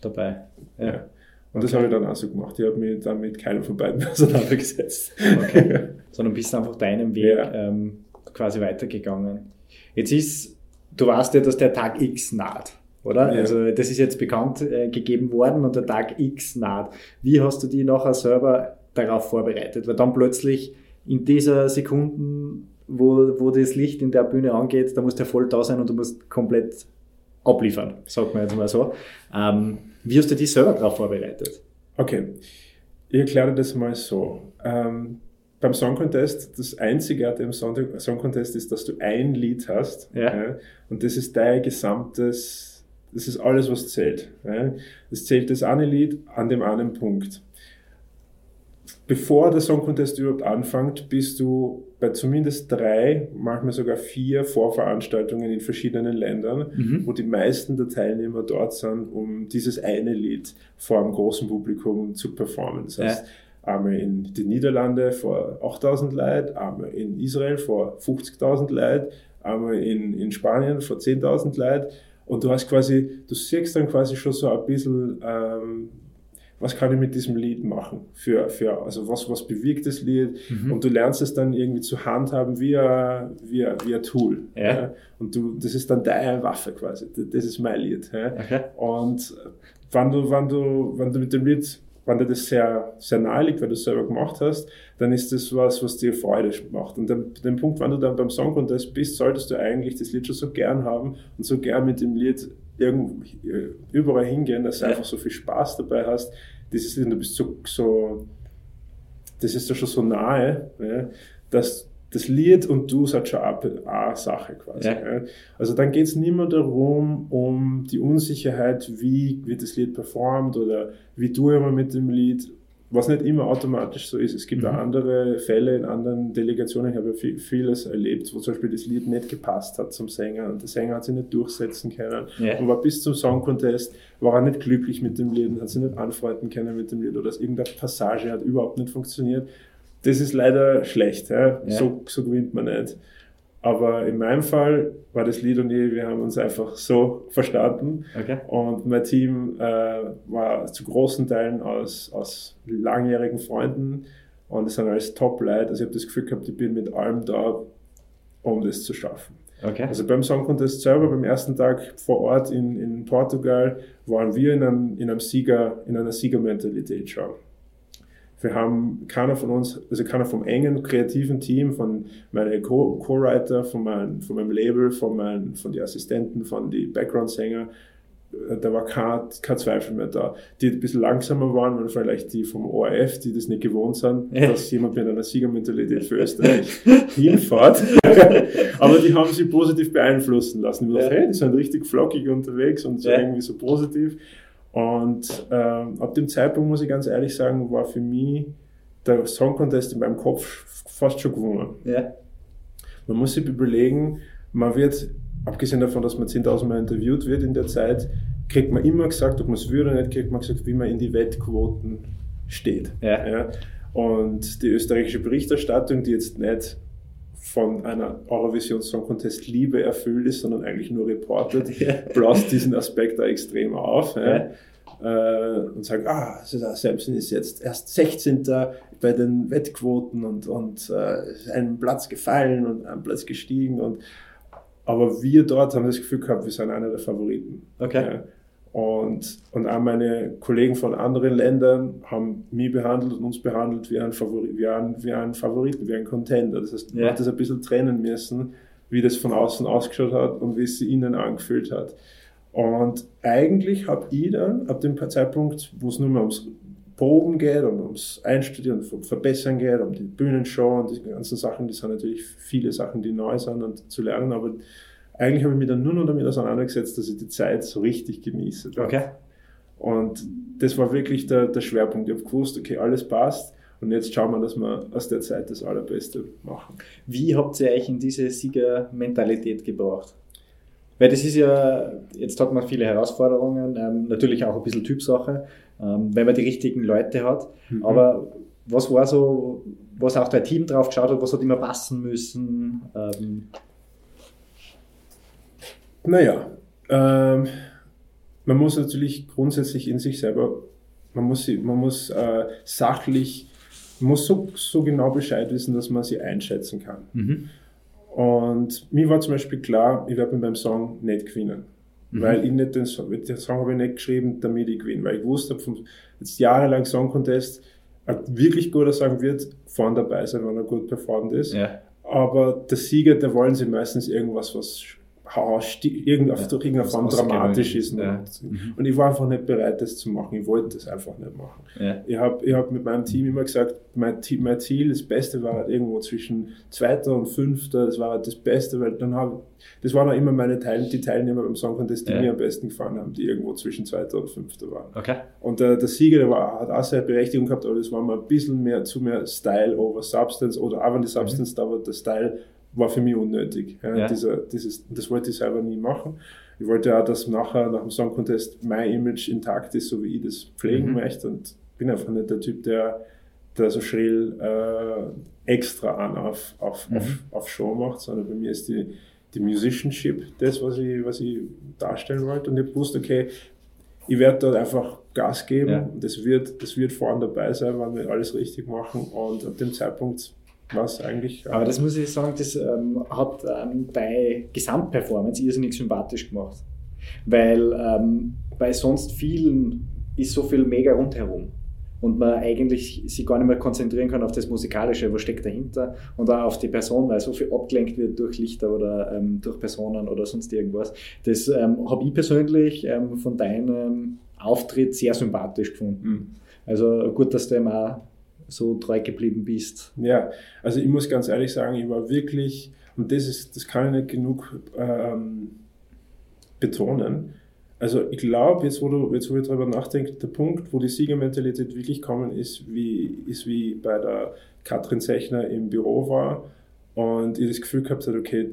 dabei. Ja. ja. Und das habe ich dann auch so gemacht. Ich habe mich dann mit keinem von beiden [LAUGHS] auseinandergesetzt. Okay. Sondern bist einfach deinem Weg ja. ähm, quasi weitergegangen. Jetzt ist du weißt ja, dass der Tag X naht, oder? Ja. Also das ist jetzt bekannt äh, gegeben worden und der Tag X naht. Wie hast du die nachher selber darauf vorbereitet? Weil dann plötzlich in dieser Sekunden, wo, wo das Licht in der Bühne angeht, da musst du ja voll da sein und du musst komplett abliefern, sagt man jetzt mal so. Ähm, wie hast du dich selber darauf vorbereitet? Okay, ich erkläre das mal so. Ähm, beim Song Contest, das Einzige im Song, Contest ist, dass du ein Lied hast. Ja. ja und das ist dein gesamtes, das ist alles, was zählt. Ja. Das zählt das eine Lied an dem einen Punkt bevor der Song Contest überhaupt anfängt, bist du bei zumindest drei, manchmal sogar vier Vorveranstaltungen in verschiedenen Ländern, mhm. wo die meisten der Teilnehmer dort sind, um dieses eine Lied vor einem großen Publikum zu performen. Das heißt, ja. einmal in den Niederlanden vor 8000 Leuten, einmal in Israel vor 50.000 Leuten, einmal in, in Spanien vor 10.000 Leuten. Und du hast quasi, du siehst dann quasi schon so ein bisschen, ähm, was kann ich mit diesem Lied machen? Für, für, also was, was bewirkt das Lied? Mhm. Und du lernst es dann irgendwie zu handhaben wie ein, wie ein, wie ein Tool. Ja. ja. Und du, das ist dann deine Waffe quasi. Das ist mein Lied. Ja. Okay. Und wenn du, wenn du, wenn du mit dem Lied wenn dir das sehr, sehr nahe liegt, weil du es selber gemacht hast, dann ist das was, was dir Freude macht. Und den, den Punkt, wenn du dann beim Song Contest bist, solltest du eigentlich das Lied schon so gern haben und so gern mit dem Lied irgendwo, überall hingehen, dass du ja. einfach so viel Spaß dabei hast. Dieses Lied, du bist so, so das ist ja schon so nahe, ja, dass das Lied und du seid schon eine Sache quasi. Ja. Also dann geht es nicht mehr darum, um die Unsicherheit, wie wird das Lied performt oder wie ich mal mit dem Lied, was nicht immer automatisch so ist. Es gibt mhm. auch andere Fälle in anderen Delegationen. Ich habe ja vieles erlebt, wo zum Beispiel das Lied nicht gepasst hat zum Sänger und der Sänger hat sich nicht durchsetzen können ja. und war bis zum Song Contest, war er nicht glücklich mit dem Lied und hat sich nicht anfreunden können mit dem Lied oder irgendeine Passage hat überhaupt nicht funktioniert. Das ist leider schlecht. Ja? ja. So, so gewinnt man nicht. Aber in meinem Fall war das Lied und ich, wir haben uns einfach so verstanden. Okay. Und mein Team äh, war zu großen Teilen aus, aus langjährigen Freunden und es sind alles Top-Leute. Also ich habe das Gefühl gehabt, ich bin mit allem da, um das zu schaffen. Okay. Also beim Song Contest selber, beim ersten Tag vor Ort in, in Portugal, waren wir in, einem, in, einem Sieger, in einer Siegermentalität schon. Wir haben keiner von uns, also keiner vom engen kreativen Team, von meinen Co-Writer, von, mein, von meinem Label, von, mein, von den Assistenten, von den Background-Sänger, da war kein, kein Zweifel mehr da. Die ein bisschen langsamer waren, waren vielleicht die vom ORF, die das nicht gewohnt sind, dass jemand mit einer Siegermentalität für Österreich [LAUGHS] hinfährt. [LAUGHS] Aber die haben sich positiv beeinflussen lassen. Ich dachte, hey, die sind richtig flockig unterwegs und so irgendwie so positiv. Und ähm, ab dem Zeitpunkt, muss ich ganz ehrlich sagen, war für mich der Song Contest in meinem Kopf fast schon gewonnen. Ja. Man muss sich überlegen, man wird, abgesehen davon, dass man 10.000 Mal interviewt wird in der Zeit, kriegt man immer gesagt, ob man es will oder nicht, kriegt man gesagt, wie man in die Wettquoten steht. Ja. ja. Und die österreichische Berichterstattung, die jetzt nicht von einer Eurovision Song Contest Liebe erfüllt ist, sondern eigentlich nur reportet, [LAUGHS] ja. bläst diesen Aspekt da extrem auf. Ja. Ja. Äh, und sagt, ah, Samson ist jetzt erst 16. bei den Wettquoten und, und äh, einen Platz gefallen und einen Platz gestiegen. Und, aber wir dort haben das Gefühl gehabt, wir sind einer der Favoriten. Okay. Und, und auch meine Kollegen von anderen Ländern haben mich behandelt und uns behandelt wie ein, Favorit, wie ein, wie ein Favoriten, wie ein Contender. Das heißt, man ja. hat das ein bisschen trennen müssen, wie das von außen ausgeschaut hat und wie es sich innen angefühlt hat. Und eigentlich habe ich dann, ab dem Zeitpunkt, wo es nur mehr ums Proben geht und ums Einstudieren und Verbessern geht, um die Bühnenshow und die ganzen Sachen, das sind natürlich viele Sachen, die neu sind und zu lernen, aber eigentlich habe ich mich dann nur noch damit auseinandergesetzt, dass ich die Zeit so richtig genieße. Okay. Und das war wirklich der, der Schwerpunkt. Ich habe gewusst, okay, alles passt. Und jetzt schauen wir, dass wir aus der Zeit das Allerbeste machen. Wie habt ihr euch in diese Siegermentalität gebracht? Weil das ist ja, jetzt hat man viele Herausforderungen, ähm, natürlich auch ein bisschen Typsache, ähm, wenn man die richtigen Leute hat. Mhm. Aber was war so, was auch dein Team drauf geschaut hat, was hat immer passen müssen? Ähm, naja, ähm, man muss natürlich grundsätzlich in sich selber, man muss, man muss äh, sachlich, man muss so, so genau Bescheid wissen, dass man sie einschätzen kann. Mhm. Und mir war zum Beispiel klar, ich werde mit meinem Song nicht gewinnen. Mhm. Weil ich nicht den Song, den Song habe ich nicht geschrieben, damit ich gewinne. Weil ich wusste, vom jetzt jahrelang Song Contest, ein wirklich guter Song wird vorne dabei sein, wenn er gut performt ist. Ja. Aber der Sieger, da wollen sie meistens irgendwas, was irgend auf, durch irgendeine Form dramatisch ist. Ja. Mhm. Und ich war einfach nicht bereit, das zu machen. Ich wollte das einfach nicht machen. Ja. Ich habe ich hab mit meinem Team immer gesagt, mein, mein Ziel, das Beste war halt irgendwo zwischen zweiter und fünfter. Das war halt das Beste, weil dann habe das waren auch immer meine Teil, die Teilnehmer beim Song Contest, die ja. mir am besten gefallen haben, die irgendwo zwischen zweiter und fünfter waren. Okay. Und der, der Sieger, der war, hat auch seine Berechtigung gehabt, aber das war mal ein bisschen mehr zu mehr Style over Substance oder auch wenn die Substance mhm. da war, der Style war für mich unnötig. Ja, ja. Dieser, dieses, das wollte ich selber nie machen. Ich wollte ja, dass nachher nach dem Song Contest mein Image intakt ist, so wie ich das pflegen mhm. möchte. Und bin einfach nicht der Typ, der, der so schrill äh, extra an auf, auf, mhm. auf, auf Show macht, sondern bei mir ist die, die Musicianship das, was ich, was ich darstellen wollte. Und ich wusste, okay, ich werde dort einfach Gas geben. Ja. Das, wird, das wird vorne dabei sein, wenn wir alles richtig machen. Und ab dem Zeitpunkt was eigentlich. Aber das muss ich sagen, das ähm, hat ähm, bei Gesamtperformance irrsinnig sympathisch gemacht. Weil ähm, bei sonst vielen ist so viel mega rundherum und man eigentlich sich gar nicht mehr konzentrieren kann auf das Musikalische, was steckt dahinter und auch auf die Person, weil so viel abgelenkt wird durch Lichter oder ähm, durch Personen oder sonst irgendwas. Das ähm, habe ich persönlich ähm, von deinem Auftritt sehr sympathisch gefunden. Also gut, dass du ihm auch so treu geblieben bist. Ja, also ich muss ganz ehrlich sagen, ich war wirklich, und das ist, das kann ich nicht genug ähm, betonen. Also ich glaube, jetzt wo du, jetzt wo ich darüber nachdenke, der Punkt, wo die Siegermentalität wirklich kommen ist, wie, ist wie bei der Katrin Sechner im Büro war und ich das Gefühl gehabt habe, okay,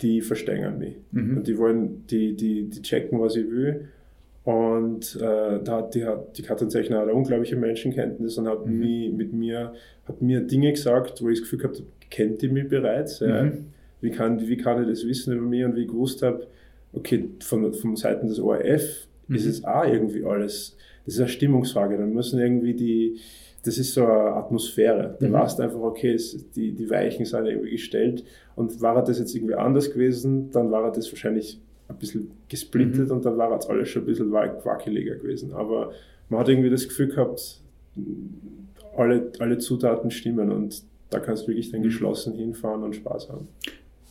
die verstehen mich. Mhm. Und die wollen, die, die, die checken, was ich will und äh, da hat die, hat die Katrin Zechner eine unglaubliche Menschenkenntnis und hat mhm. mich, mit mir, hat mir Dinge gesagt, wo ich das Gefühl gehabt habe, kennt die mich bereits? Mhm. Ja? Wie, kann, wie kann ich das wissen über mich? Und wie ich gewusst habe, okay, von, von Seiten des ORF mhm. ist es auch irgendwie alles, das ist eine Stimmungsfrage. Dann müssen irgendwie die, das ist so eine Atmosphäre. Da mhm. weißt einfach, okay, es, die, die Weichen sind irgendwie gestellt. Und war das jetzt irgendwie anders gewesen, dann war das wahrscheinlich ein bisschen gesplittet mhm. und dann war jetzt alles schon ein bisschen wackeliger gewesen. Aber man hat irgendwie das Gefühl gehabt, alle, alle Zutaten stimmen und da kannst du wirklich dann mhm. geschlossen hinfahren und Spaß haben.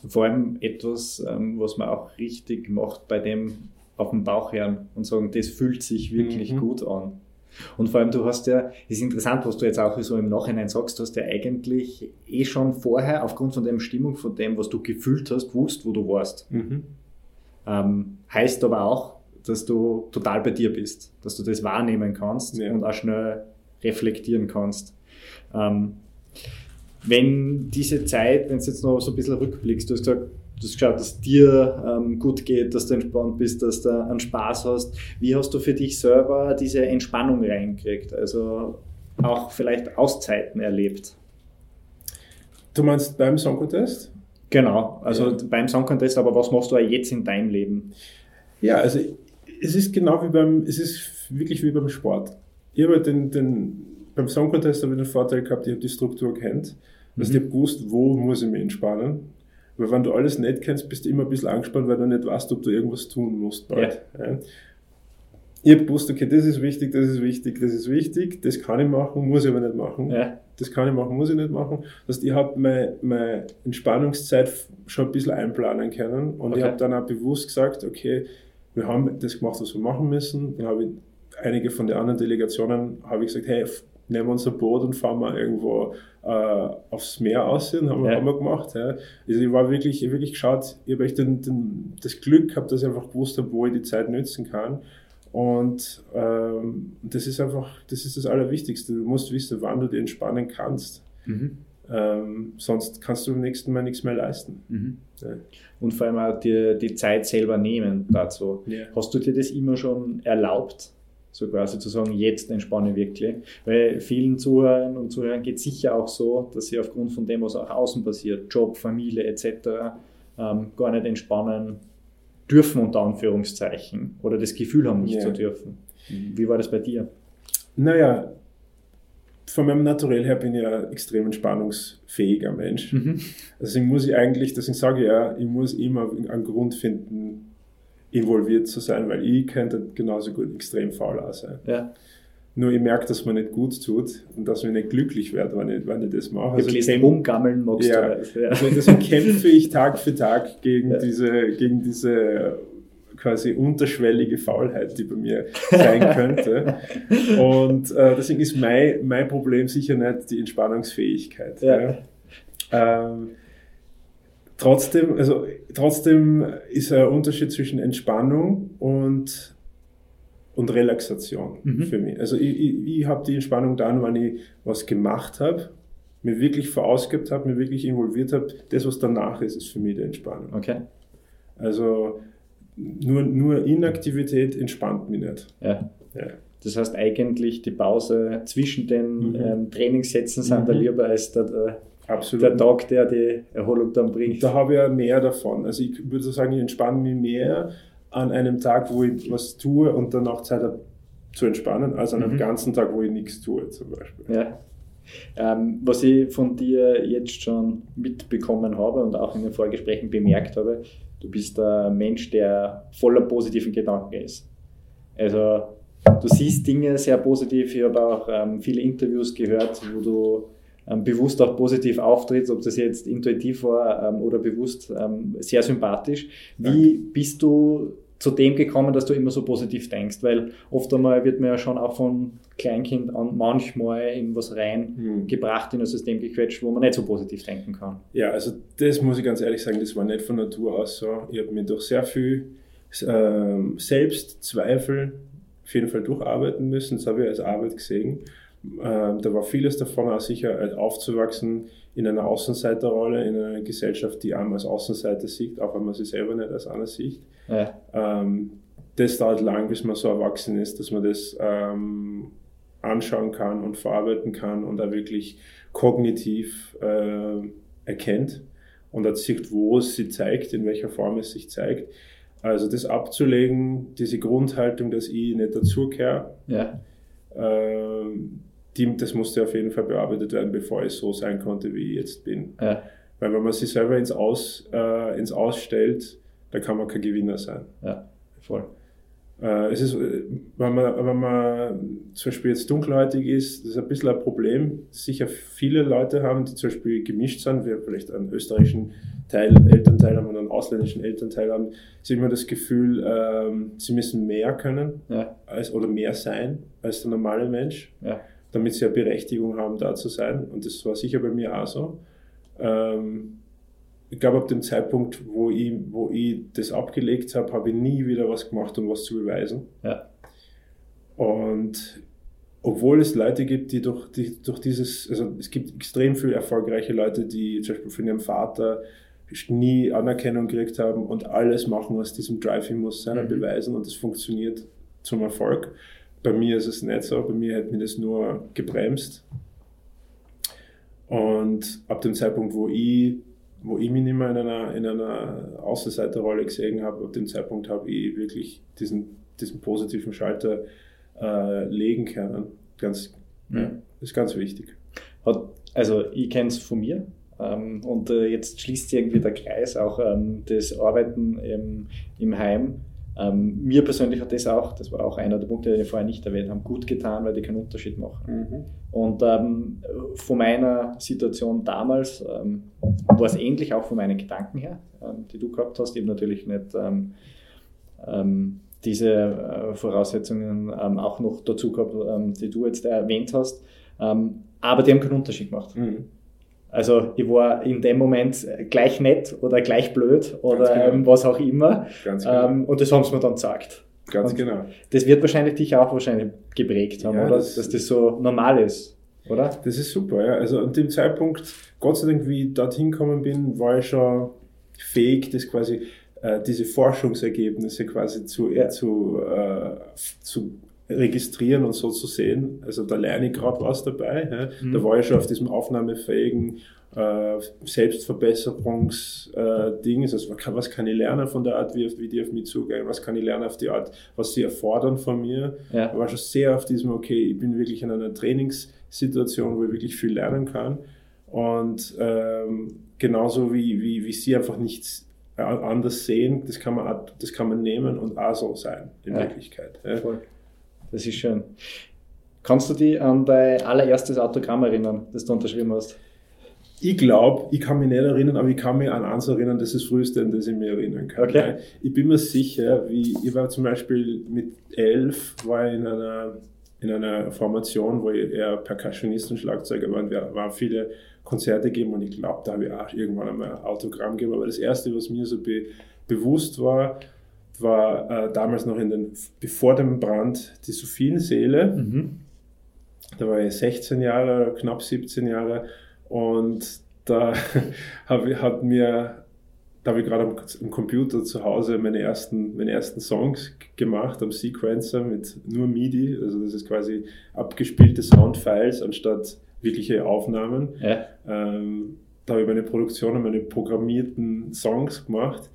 Vor allem etwas, ähm, was man auch richtig macht bei dem auf dem Bauch hören und sagen, das fühlt sich wirklich mhm. gut an. Und vor allem, du hast ja, es ist interessant, was du jetzt auch so im Nachhinein sagst, du hast ja eigentlich eh schon vorher aufgrund von der Stimmung, von dem, was du gefühlt hast, gewusst, wo du warst. Mhm. Ähm, heißt aber auch, dass du total bei dir bist, dass du das wahrnehmen kannst ja. und auch schnell reflektieren kannst. Ähm, wenn diese Zeit, wenn du jetzt noch so ein bisschen rückblickst, du hast gesagt, du hast geschaut, dass dir ähm, gut geht, dass du entspannt bist, dass du einen Spaß hast. Wie hast du für dich selber diese Entspannung reingekriegt? Also auch vielleicht Auszeiten erlebt? Du meinst beim Song Contest? Genau, also ja. beim Song Contest, aber was machst du jetzt in deinem Leben? Ja, also es ist genau wie beim, es ist wirklich wie beim Sport. Ich habe den, den, beim Song Contest habe ich den Vorteil gehabt, ich habe die Struktur kennt. Mhm. ich habe gewusst, wo muss ich mich entspannen. Weil wenn du alles nicht kennst, bist du immer ein bisschen angespannt, weil du nicht weißt, ob du irgendwas tun musst bald. Ja. Ja. Ich habe gewusst, okay, das ist wichtig, das ist wichtig, das ist wichtig, das kann ich machen, muss ich aber nicht machen. Ja das kann ich machen, muss ich nicht machen. Das heißt, ich habe meine, meine Entspannungszeit schon ein bisschen einplanen können und okay. ich habe dann auch bewusst gesagt, okay, wir haben das gemacht, was wir machen müssen. Dann habe ich einige von den anderen Delegationen habe ich gesagt, hey, nehmen wir unser Boot und fahren mal irgendwo äh, aufs Meer aussehen, haben, ja. haben wir gemacht. Ja. Also ich war wirklich, ich wirklich geschaut, ich habe echt den, den, das Glück gehabt, dass ich einfach gewusst habe, wo ich die Zeit nützen kann. Und ähm, das ist einfach, das ist das Allerwichtigste. Du musst wissen, wann du dich entspannen kannst. Mhm. Ähm, sonst kannst du beim nächsten Mal nichts mehr leisten. Mhm. Ja. Und vor allem auch dir die Zeit selber nehmen dazu. Ja. Hast du dir das immer schon erlaubt? So quasi zu sagen, jetzt entspanne ich wirklich. Weil vielen Zuhörern und Zuhörern geht es sicher auch so, dass sie aufgrund von dem, was auch außen passiert, Job, Familie etc., ähm, gar nicht entspannen dürfen, unter Anführungszeichen, oder das Gefühl haben, nicht ja. zu dürfen. Wie war das bei dir? Naja, von meinem Naturell her bin ich ein extrem entspannungsfähiger Mensch. Mhm. Deswegen muss ich eigentlich, deswegen sage ich ja, ich muss immer einen Grund finden, involviert zu sein, weil ich könnte genauso gut extrem faul sein. Ja. Nur ich merke, dass man nicht gut tut und dass ich nicht glücklich werde, wenn ich, wenn ich das mache. Also ich kämpf, umgammeln magst ja, du. Ja. Also deswegen kämpfe ich Tag für Tag gegen ja. diese, gegen diese quasi unterschwellige Faulheit, die bei mir sein könnte. [LAUGHS] und äh, deswegen ist mein, mein Problem sicher nicht die Entspannungsfähigkeit. Ja. Ähm, trotzdem, also trotzdem ist ein Unterschied zwischen Entspannung und und Relaxation mhm. für mich. Also ich, ich, ich habe die Entspannung dann, wenn ich was gemacht habe, mir wirklich verausgabt habe, mir wirklich involviert habe. Das, was danach ist, ist für mich die Entspannung. Okay. Also nur, nur Inaktivität entspannt mich nicht. Ja. ja. Das heißt eigentlich die Pause zwischen den mhm. ähm, Trainingssätzen sind mhm. da lieber als der, der, der, Tag, der die Erholung dann bringt. Da habe ich ja mehr davon. Also ich würde sagen, ich entspanne mich mehr an einem Tag, wo ich was tue und dann auch Zeit habe zu entspannen, als an einem mhm. ganzen Tag, wo ich nichts tue zum Beispiel. Ja. Ähm, was ich von dir jetzt schon mitbekommen habe und auch in den Vorgesprächen bemerkt habe, du bist ein Mensch, der voller positiven Gedanken ist. Also du siehst Dinge sehr positiv. Ich habe auch ähm, viele Interviews gehört, wo du ähm, bewusst auch positiv auftrittst, ob das jetzt intuitiv war ähm, oder bewusst ähm, sehr sympathisch. Wie bist du zu dem gekommen, dass du immer so positiv denkst? Weil oft einmal wird man ja schon auch von Kleinkind an manchmal in was reingebracht, hm. in ein System gequetscht, wo man nicht so positiv denken kann. Ja, also das muss ich ganz ehrlich sagen, das war nicht von Natur aus so. Ich habe mir durch sehr viel ähm, Selbstzweifel auf jeden Fall durcharbeiten müssen. Das habe ich als Arbeit gesehen. Ähm, da war vieles davon auch sicher äh, aufzuwachsen in einer Außenseiterrolle, in einer Gesellschaft, die einem als Außenseiter sieht, auch wenn man sich selber nicht als einer sieht. Ja. Ähm, das dauert lang, bis man so erwachsen ist, dass man das ähm, anschauen kann und verarbeiten kann und da wirklich kognitiv äh, erkennt und sieht, wo es sich zeigt, in welcher Form es sich zeigt. Also das abzulegen, diese Grundhaltung, dass ich nicht dazugehöre, ja. äh, die, das musste auf jeden Fall bearbeitet werden, bevor ich so sein konnte, wie ich jetzt bin. Ja. Weil wenn man sich selber ins Aus, äh, ins Ausstellt, dann kann man kein Gewinner sein. Ja, voll. Äh, es ist, äh, wenn man, wenn man zum Beispiel jetzt dunkelhäutig ist, das ist ein bisschen ein Problem. Sicher viele Leute haben, die zum Beispiel gemischt sind, wir vielleicht einen österreichischen Teil, Elternteil haben und einen ausländischen Elternteil haben, sie immer das Gefühl, ähm, sie müssen mehr können ja. als, oder mehr sein als der normale Mensch. Ja damit sie eine Berechtigung haben, da zu sein. Und das war sicher bei mir auch so. Ähm, ich glaube, ab dem Zeitpunkt, wo ich, wo ich das abgelegt habe, habe ich nie wieder was gemacht, um was zu beweisen. Ja. Und obwohl es Leute gibt, die durch, die durch dieses, also es gibt extrem viele erfolgreiche Leute, die zum Beispiel von ihrem Vater nie Anerkennung gekriegt haben und alles machen aus diesem Drive, ich muss seiner mhm. beweisen und es funktioniert zum Erfolg. Bei mir ist es nicht so, bei mir hat mir das nur gebremst. Und ab dem Zeitpunkt, wo ich, wo ich mich nicht mehr in einer, in einer Außenseiterrolle gesehen habe, ab dem Zeitpunkt habe ich wirklich diesen, diesen positiven Schalter äh, legen können. Ganz, mhm. ja, ist ganz wichtig. Also ich kenne es von mir, ähm, und äh, jetzt schließt sich irgendwie der Kreis auch ähm, das Arbeiten im, im Heim. Ähm, mir persönlich hat das auch, das war auch einer der Punkte, die wir vorher nicht erwähnt haben, gut getan, weil die keinen Unterschied machen. Mhm. Und ähm, von meiner Situation damals ähm, war es ähnlich auch von meinen Gedanken her, ähm, die du gehabt hast. Ich habe natürlich nicht ähm, ähm, diese äh, Voraussetzungen auch noch dazu gehabt, die du jetzt erwähnt hast. aber die haben keinen Unterschied gemacht. Mhm. Also ich war in dem Moment gleich nett oder gleich blöd oder genau. ähm, was auch immer. Ganz genau. Ähm, und das haben sie mir dann gesagt. Ganz und genau. Das wird wahrscheinlich dich auch wahrscheinlich geprägt haben, ja, oder? Das, Dass das so normal ist, oder? Das ist super, ja. Also an dem Zeitpunkt, Gott sei Dank, wie ich dorthin gekommen bin, war ich schon fähig, das quasi, äh, diese Forschungsergebnisse quasi zu, ja. zu, äh, zu registrieren und so zu sehen. Also da lerne ich gerade was dabei. Ja. Mhm. Da war ich schon auf diesem aufnahmefähigen äh, Selbstverbesserungsding. Äh, also was kann ich lernen von der Art, wie, wie die auf mich zugehen? Was kann ich lernen auf die Art, was sie erfordern von mir? Ja. Ich war schon sehr auf diesem, okay, ich bin wirklich in einer Trainingssituation, wo ich wirklich viel lernen kann. Und ähm, genauso wie, wie, wie sie einfach nichts anders sehen, das kann man, das kann man nehmen und auch so sein in ja. Wirklichkeit. Ja. Voll. Das ist schön. Kannst du dich an dein allererstes Autogramm erinnern, das du unterschrieben hast? Ich glaube, ich kann mich nicht erinnern, aber ich kann mich an eins erinnern, das ist das Früheste, an das ich mich erinnern kann. Okay. Ich bin mir sicher, wie ich war zum Beispiel mit elf, war in einer, in einer Formation, wo ich eher Percussionist und Schlagzeuger war. Und wir waren viele Konzerte gegeben und ich glaube, da habe ich auch irgendwann einmal ein Autogramm gegeben. Aber das Erste, was mir so be bewusst war, war äh, damals noch in den, bevor dem Brand die Sophienseele. Mhm. Da war ich 16 Jahre, knapp 17 Jahre und da [LAUGHS] habe hat mir, da habe ich gerade am, am, Computer zu Hause meine ersten, meine ersten Songs gemacht am Sequencer mit nur MIDI. Also das ist quasi abgespielte Soundfiles anstatt wirkliche Aufnahmen. Ja. Ähm, da habe ich meine Produktion und meine programmierten Songs gemacht.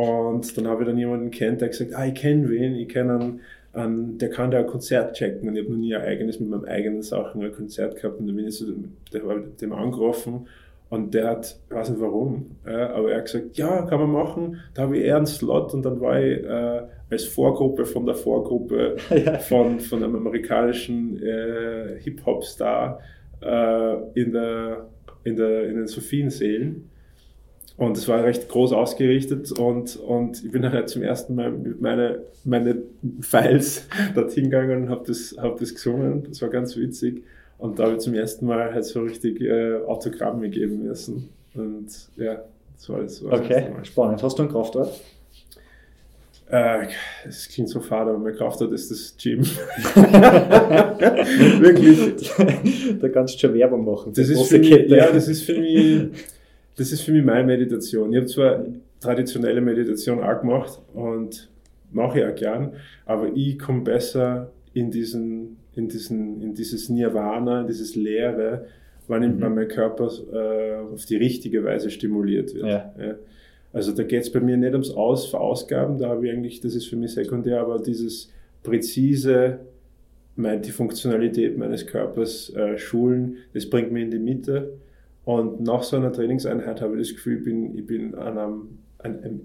Und dann habe ich dann jemanden kennt, der gesagt, ah, ich kenne wen, ich kenne einen, einen, der kann da ein Konzert checken. Und ich habe noch nie ein eigenes mit meinen eigenen Sachen ein Konzert gehabt. Und dann bin ich so der, dem angerufen und der hat, ich weiß nicht warum, äh, aber er hat gesagt, ja, kann man machen. Da habe ich eher einen Slot und dann war ich äh, als Vorgruppe von der Vorgruppe [LAUGHS] ja. von, von einem amerikanischen äh, Hip-Hop-Star äh, in, der, in, der, in den Sophienseelen. Und es war recht groß ausgerichtet und, und ich bin dann halt zum ersten Mal mit meine, meine Files [LAUGHS] dorthin gegangen und habe das, hab das gesungen. Das war ganz witzig. Und da habe ich zum ersten Mal halt so richtig äh, Autogramme geben müssen. Und ja, das war das. War okay, das spannend. Hast du einen Kraftort? Äh, es klingt so fad, aber mein Kraftort ist das Gym. [LAUGHS] Wirklich. da kannst du schon Werbung machen. Das ist für mich, ja, das ist für mich, das ist für mich meine Meditation. Ich habe zwar traditionelle Meditation auch gemacht und mache ich auch gern, aber ich komme besser in diesen, in diesen, in dieses Nirvana, in dieses Leere, wann mhm. mein Körper äh, auf die richtige Weise stimuliert wird. Ja. Ja. Also da geht es bei mir nicht ums Aus, Verausgaben, da habe ich eigentlich, das ist für mich sekundär, aber dieses präzise, die Funktionalität meines Körpers äh, schulen, das bringt mich in die Mitte. Und nach so einer Trainingseinheit habe ich das Gefühl, ich bin, ich bin an einem, einem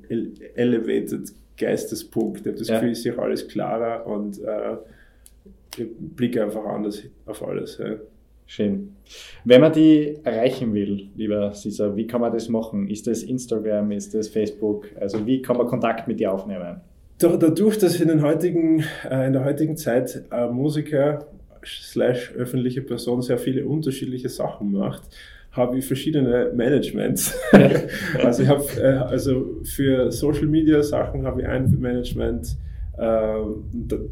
elevated Geistespunkt. Ich habe das ja. Gefühl, ich sehe alles klarer und äh, ich blicke einfach anders auf alles. Ja. Schön. Wenn man die erreichen will, lieber Cesar, wie kann man das machen? Ist das Instagram, ist das Facebook? Also wie kann man Kontakt mit dir aufnehmen? Dadurch, dass in, den heutigen, äh, in der heutigen Zeit äh, Musiker slash öffentliche Person sehr viele unterschiedliche Sachen macht, habe ich verschiedene Managements. [LAUGHS] also ich habe äh, also für Social Media Sachen habe ich ein Management, ähm,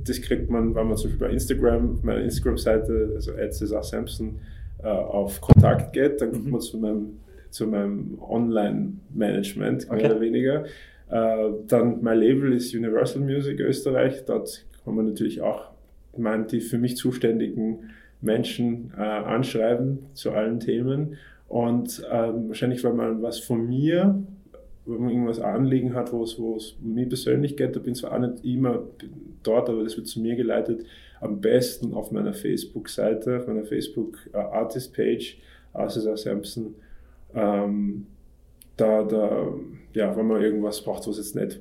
das kriegt man, wenn man zum Beispiel bei Instagram, auf meiner Instagram-Seite, also Cesar Sampson, äh, auf Kontakt geht, dann kommt mhm. man zu meinem, zu meinem Online-Management, mehr okay. oder weniger. Äh, dann mein Label ist Universal Music Österreich. Dort kann man natürlich auch meine, die für mich zuständigen Menschen äh, anschreiben zu allen Themen. Und ähm, wahrscheinlich, weil man was von mir wenn man irgendwas Anliegen hat, wo es, mir persönlich geht, da bin zwar auch nicht immer dort, aber das wird zu mir geleitet, am besten auf meiner Facebook-Seite, auf meiner Facebook-Artist-Page, Arcesar Sampson. Ähm, da, da, ja, wenn man irgendwas braucht, was jetzt nicht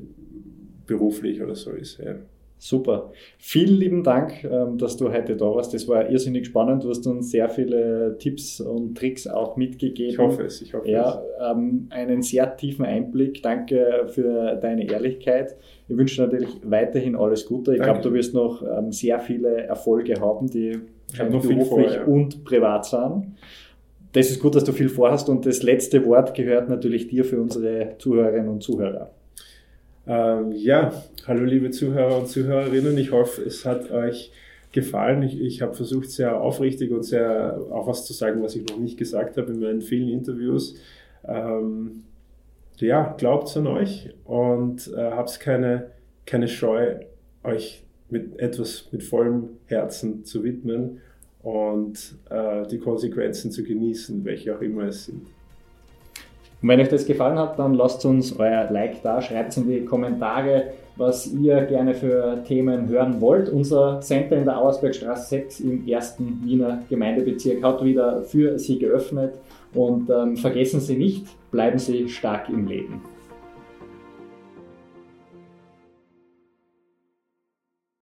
beruflich oder so ist. Ja. Super. Vielen lieben Dank, ähm, dass du heute da warst. Das war irrsinnig spannend. Du hast uns sehr viele Tipps und Tricks auch mitgegeben. Ich hoffe es, ich hoffe ja, es. Ähm, einen sehr tiefen Einblick. Danke für deine Ehrlichkeit. Ich wünsche dir natürlich weiterhin alles Gute. Ich glaube, du wirst noch ähm, sehr viele Erfolge haben, die beruflich vor, ja. und privat sind. Das ist gut, dass du viel vorhast und das letzte Wort gehört natürlich dir für unsere Zuhörerinnen und Zuhörer. Ähm, ja, hallo liebe Zuhörer und Zuhörerinnen. Ich hoffe, es hat euch gefallen. Ich, ich habe versucht, sehr aufrichtig und sehr auch was zu sagen, was ich noch nicht gesagt habe in meinen vielen Interviews. Ähm, ja, glaubt an euch und äh, habt keine, keine Scheu, euch mit etwas mit vollem Herzen zu widmen und äh, die Konsequenzen zu genießen, welche auch immer es sind. Und wenn euch das gefallen hat, dann lasst uns euer Like da, schreibt in die Kommentare, was ihr gerne für Themen hören wollt. Unser Center in der Auersbergstraße 6 im ersten Wiener Gemeindebezirk hat wieder für Sie geöffnet und ähm, vergessen Sie nicht, bleiben Sie stark im Leben.